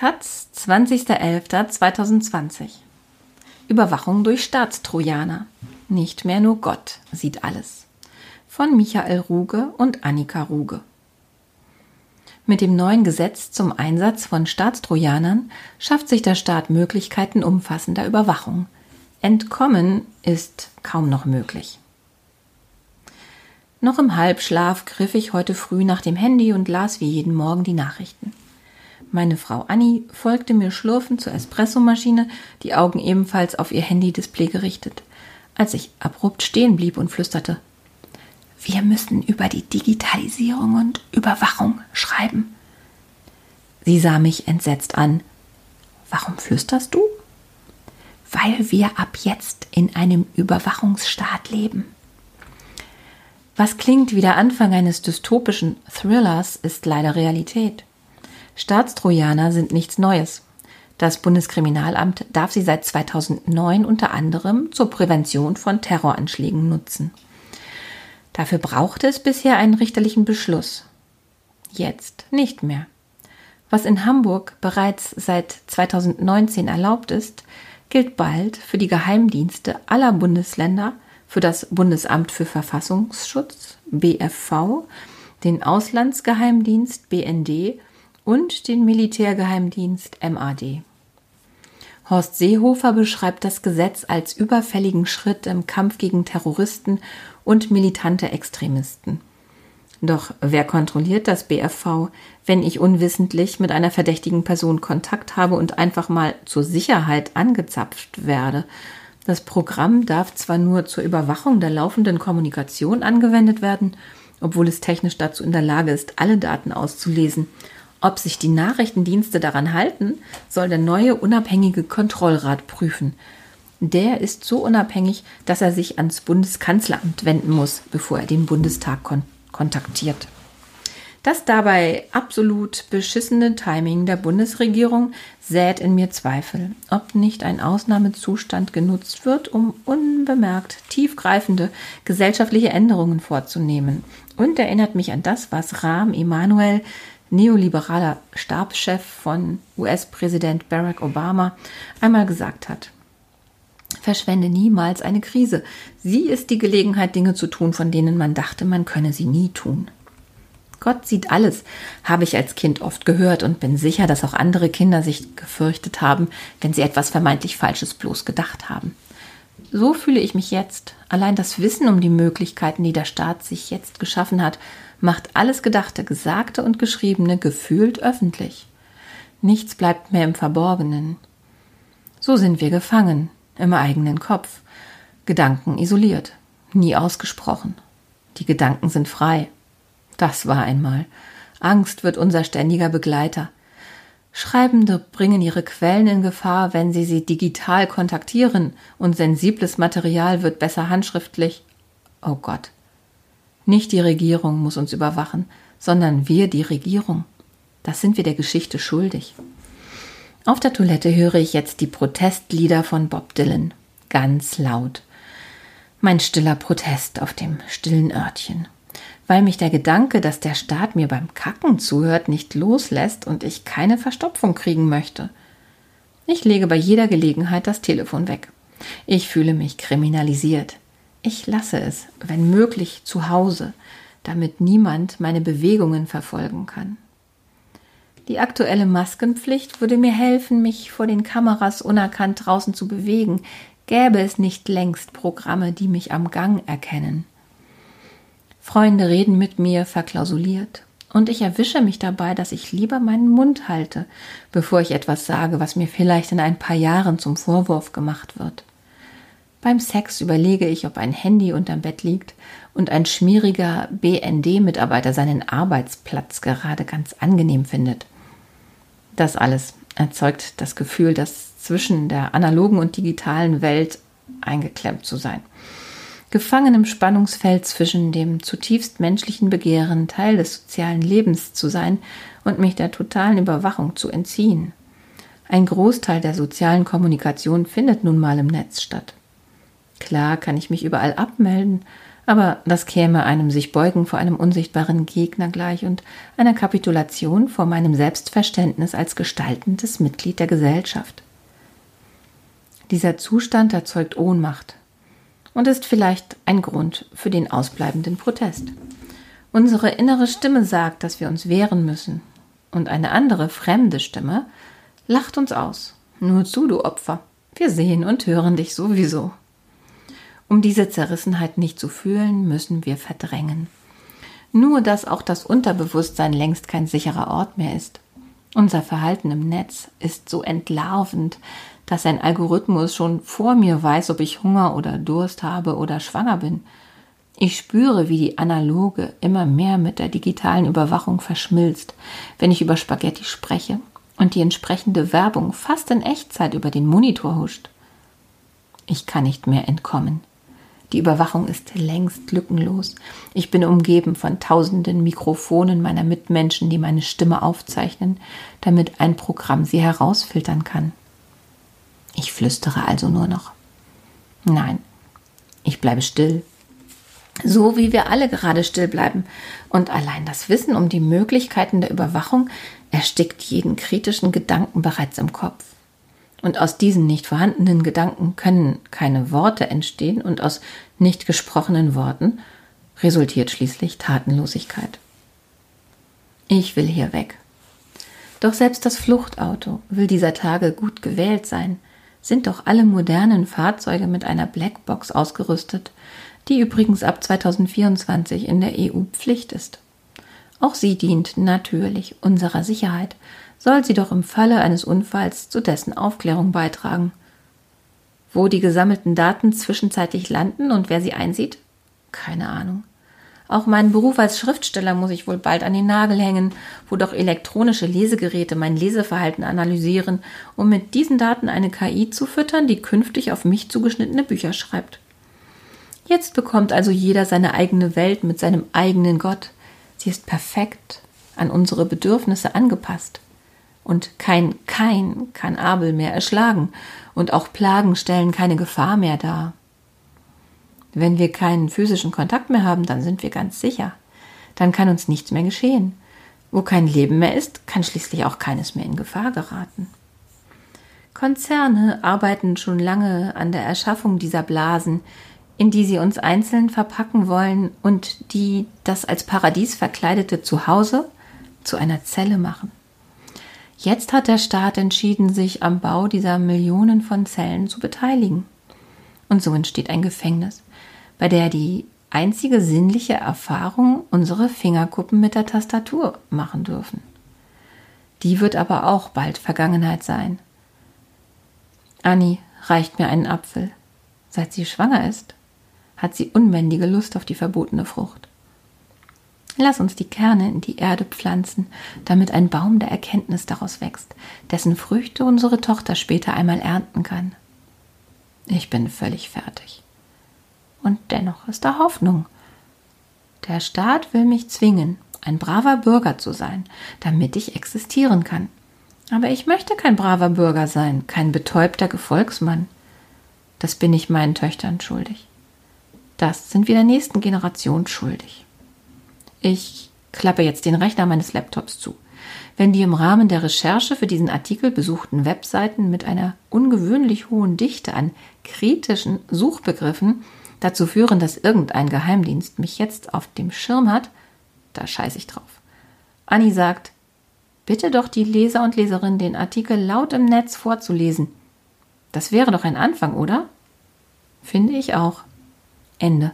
Taz, 20.11.2020 Überwachung durch Staatstrojaner. Nicht mehr nur Gott sieht alles. Von Michael Ruge und Annika Ruge. Mit dem neuen Gesetz zum Einsatz von Staatstrojanern schafft sich der Staat Möglichkeiten umfassender Überwachung. Entkommen ist kaum noch möglich. Noch im Halbschlaf griff ich heute früh nach dem Handy und las wie jeden Morgen die Nachrichten. Meine Frau Annie folgte mir schlurfend zur Espressomaschine, die Augen ebenfalls auf ihr Handy-Display gerichtet, als ich abrupt stehen blieb und flüsterte wir müssen über die Digitalisierung und Überwachung schreiben. Sie sah mich entsetzt an. Warum flüsterst du? Weil wir ab jetzt in einem Überwachungsstaat leben. Was klingt wie der Anfang eines dystopischen Thrillers, ist leider Realität. Staatstrojaner sind nichts Neues. Das Bundeskriminalamt darf sie seit 2009 unter anderem zur Prävention von Terroranschlägen nutzen. Dafür brauchte es bisher einen richterlichen Beschluss. Jetzt nicht mehr. Was in Hamburg bereits seit 2019 erlaubt ist, gilt bald für die Geheimdienste aller Bundesländer, für das Bundesamt für Verfassungsschutz BFV, den Auslandsgeheimdienst BND und den Militärgeheimdienst MAD. Horst Seehofer beschreibt das Gesetz als überfälligen Schritt im Kampf gegen Terroristen und militante Extremisten. Doch wer kontrolliert das BFV, wenn ich unwissentlich mit einer verdächtigen Person Kontakt habe und einfach mal zur Sicherheit angezapft werde? Das Programm darf zwar nur zur Überwachung der laufenden Kommunikation angewendet werden, obwohl es technisch dazu in der Lage ist, alle Daten auszulesen ob sich die Nachrichtendienste daran halten, soll der neue unabhängige Kontrollrat prüfen. Der ist so unabhängig, dass er sich ans Bundeskanzleramt wenden muss, bevor er den Bundestag kon kontaktiert. Das dabei absolut beschissene Timing der Bundesregierung sät in mir Zweifel, ob nicht ein Ausnahmezustand genutzt wird, um unbemerkt tiefgreifende gesellschaftliche Änderungen vorzunehmen. Und erinnert mich an das, was Rahm Emanuel neoliberaler Stabschef von US-Präsident Barack Obama, einmal gesagt hat. Verschwende niemals eine Krise. Sie ist die Gelegenheit, Dinge zu tun, von denen man dachte, man könne sie nie tun. Gott sieht alles, habe ich als Kind oft gehört und bin sicher, dass auch andere Kinder sich gefürchtet haben, wenn sie etwas vermeintlich Falsches bloß gedacht haben. So fühle ich mich jetzt. Allein das Wissen um die Möglichkeiten, die der Staat sich jetzt geschaffen hat, macht alles Gedachte, Gesagte und Geschriebene gefühlt öffentlich. Nichts bleibt mehr im Verborgenen. So sind wir gefangen, im eigenen Kopf, Gedanken isoliert, nie ausgesprochen. Die Gedanken sind frei. Das war einmal. Angst wird unser ständiger Begleiter. Schreibende bringen ihre Quellen in Gefahr, wenn sie sie digital kontaktieren und sensibles Material wird besser handschriftlich. Oh Gott, nicht die Regierung muss uns überwachen, sondern wir die Regierung. Das sind wir der Geschichte schuldig. Auf der Toilette höre ich jetzt die Protestlieder von Bob Dylan. Ganz laut. Mein stiller Protest auf dem stillen Örtchen. Weil mich der Gedanke, dass der Staat mir beim Kacken zuhört, nicht loslässt und ich keine Verstopfung kriegen möchte. Ich lege bei jeder Gelegenheit das Telefon weg. Ich fühle mich kriminalisiert. Ich lasse es, wenn möglich, zu Hause, damit niemand meine Bewegungen verfolgen kann. Die aktuelle Maskenpflicht würde mir helfen, mich vor den Kameras unerkannt draußen zu bewegen, gäbe es nicht längst Programme, die mich am Gang erkennen. Freunde reden mit mir verklausuliert, und ich erwische mich dabei, dass ich lieber meinen Mund halte, bevor ich etwas sage, was mir vielleicht in ein paar Jahren zum Vorwurf gemacht wird. Beim Sex überlege ich, ob ein Handy unterm Bett liegt und ein schmieriger BND-Mitarbeiter seinen Arbeitsplatz gerade ganz angenehm findet. Das alles erzeugt das Gefühl, dass zwischen der analogen und digitalen Welt eingeklemmt zu sein. Gefangen im Spannungsfeld zwischen dem zutiefst menschlichen Begehren, Teil des sozialen Lebens zu sein und mich der totalen Überwachung zu entziehen. Ein Großteil der sozialen Kommunikation findet nun mal im Netz statt. Klar kann ich mich überall abmelden, Aber das käme einem sich beugen vor einem unsichtbaren Gegner gleich und einer Kapitulation vor meinem Selbstverständnis als gestaltendes Mitglied der Gesellschaft. Dieser Zustand erzeugt Ohnmacht und ist vielleicht ein Grund für den ausbleibenden Protest. Unsere innere Stimme sagt, dass wir uns wehren müssen, und eine andere fremde Stimme lacht uns aus. Nur zu, du Opfer. Wir sehen und hören dich sowieso. Um diese Zerrissenheit nicht zu fühlen, müssen wir verdrängen. Nur, dass auch das Unterbewusstsein längst kein sicherer Ort mehr ist. Unser Verhalten im Netz ist so entlarvend, dass ein Algorithmus schon vor mir weiß, ob ich Hunger oder Durst habe oder schwanger bin. Ich spüre, wie die analoge immer mehr mit der digitalen Überwachung verschmilzt, wenn ich über Spaghetti spreche und die entsprechende Werbung fast in Echtzeit über den Monitor huscht. Ich kann nicht mehr entkommen. Die Überwachung ist längst lückenlos. Ich bin umgeben von tausenden Mikrofonen meiner Mitmenschen, die meine Stimme aufzeichnen, damit ein Programm sie herausfiltern kann. Ich flüstere also nur noch. Nein, ich bleibe still. So wie wir alle gerade still bleiben. Und allein das Wissen um die Möglichkeiten der Überwachung erstickt jeden kritischen Gedanken bereits im Kopf. Und aus diesen nicht vorhandenen Gedanken können keine Worte entstehen und aus nicht gesprochenen Worten resultiert schließlich Tatenlosigkeit. Ich will hier weg. Doch selbst das Fluchtauto will dieser Tage gut gewählt sein, sind doch alle modernen Fahrzeuge mit einer Blackbox ausgerüstet, die übrigens ab 2024 in der EU Pflicht ist. Auch sie dient natürlich unserer Sicherheit, soll sie doch im Falle eines Unfalls zu dessen Aufklärung beitragen. Wo die gesammelten Daten zwischenzeitlich landen und wer sie einsieht? Keine Ahnung. Auch meinen Beruf als Schriftsteller muss ich wohl bald an den Nagel hängen, wo doch elektronische Lesegeräte mein Leseverhalten analysieren, um mit diesen Daten eine KI zu füttern, die künftig auf mich zugeschnittene Bücher schreibt. Jetzt bekommt also jeder seine eigene Welt mit seinem eigenen Gott. Sie ist perfekt, an unsere Bedürfnisse angepasst und kein Kein kann Abel mehr erschlagen, und auch Plagen stellen keine Gefahr mehr dar. Wenn wir keinen physischen Kontakt mehr haben, dann sind wir ganz sicher. Dann kann uns nichts mehr geschehen. Wo kein Leben mehr ist, kann schließlich auch keines mehr in Gefahr geraten. Konzerne arbeiten schon lange an der Erschaffung dieser Blasen, in die sie uns einzeln verpacken wollen und die das als Paradies verkleidete Zuhause zu einer Zelle machen. Jetzt hat der Staat entschieden, sich am Bau dieser Millionen von Zellen zu beteiligen. Und so entsteht ein Gefängnis, bei der die einzige sinnliche Erfahrung unsere Fingerkuppen mit der Tastatur machen dürfen. Die wird aber auch bald Vergangenheit sein. Annie reicht mir einen Apfel. Seit sie schwanger ist, hat sie unbändige Lust auf die verbotene Frucht. Lass uns die Kerne in die Erde pflanzen, damit ein Baum der Erkenntnis daraus wächst, dessen Früchte unsere Tochter später einmal ernten kann. Ich bin völlig fertig. Und dennoch ist da Hoffnung. Der Staat will mich zwingen, ein braver Bürger zu sein, damit ich existieren kann. Aber ich möchte kein braver Bürger sein, kein betäubter Gefolgsmann. Das bin ich meinen Töchtern schuldig. Das sind wir der nächsten Generation schuldig. Ich klappe jetzt den Rechner meines Laptops zu. Wenn die im Rahmen der Recherche für diesen Artikel besuchten Webseiten mit einer ungewöhnlich hohen Dichte an kritischen Suchbegriffen dazu führen, dass irgendein Geheimdienst mich jetzt auf dem Schirm hat, da scheiße ich drauf. Annie sagt, bitte doch die Leser und Leserinnen, den Artikel laut im Netz vorzulesen. Das wäre doch ein Anfang, oder? Finde ich auch. Ende.